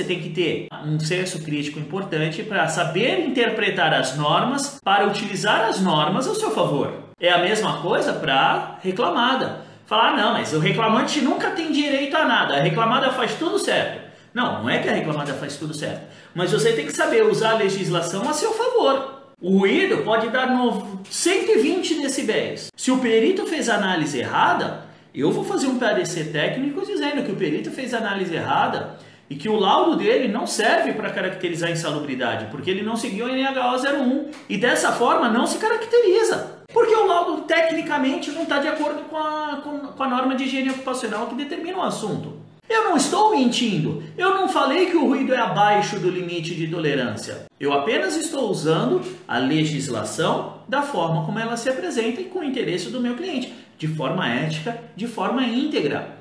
você tem que ter um senso crítico importante para saber interpretar as normas, para utilizar as normas ao seu favor. É a mesma coisa para reclamada. Falar, não, mas o reclamante nunca tem direito a nada, a reclamada faz tudo certo. Não, não é que a reclamada faz tudo certo, mas você tem que saber usar a legislação a seu favor. O ruído pode dar 120 decibéis. Se o perito fez análise errada, eu vou fazer um parecer técnico dizendo que o perito fez análise errada e que o laudo dele não serve para caracterizar a insalubridade, porque ele não seguiu a NHO 01 e dessa forma não se caracteriza. Porque o laudo tecnicamente não está de acordo com a, com, com a norma de higiene ocupacional que determina o assunto. Eu não estou mentindo. Eu não falei que o ruído é abaixo do limite de tolerância. Eu apenas estou usando a legislação da forma como ela se apresenta e com o interesse do meu cliente, de forma ética, de forma íntegra.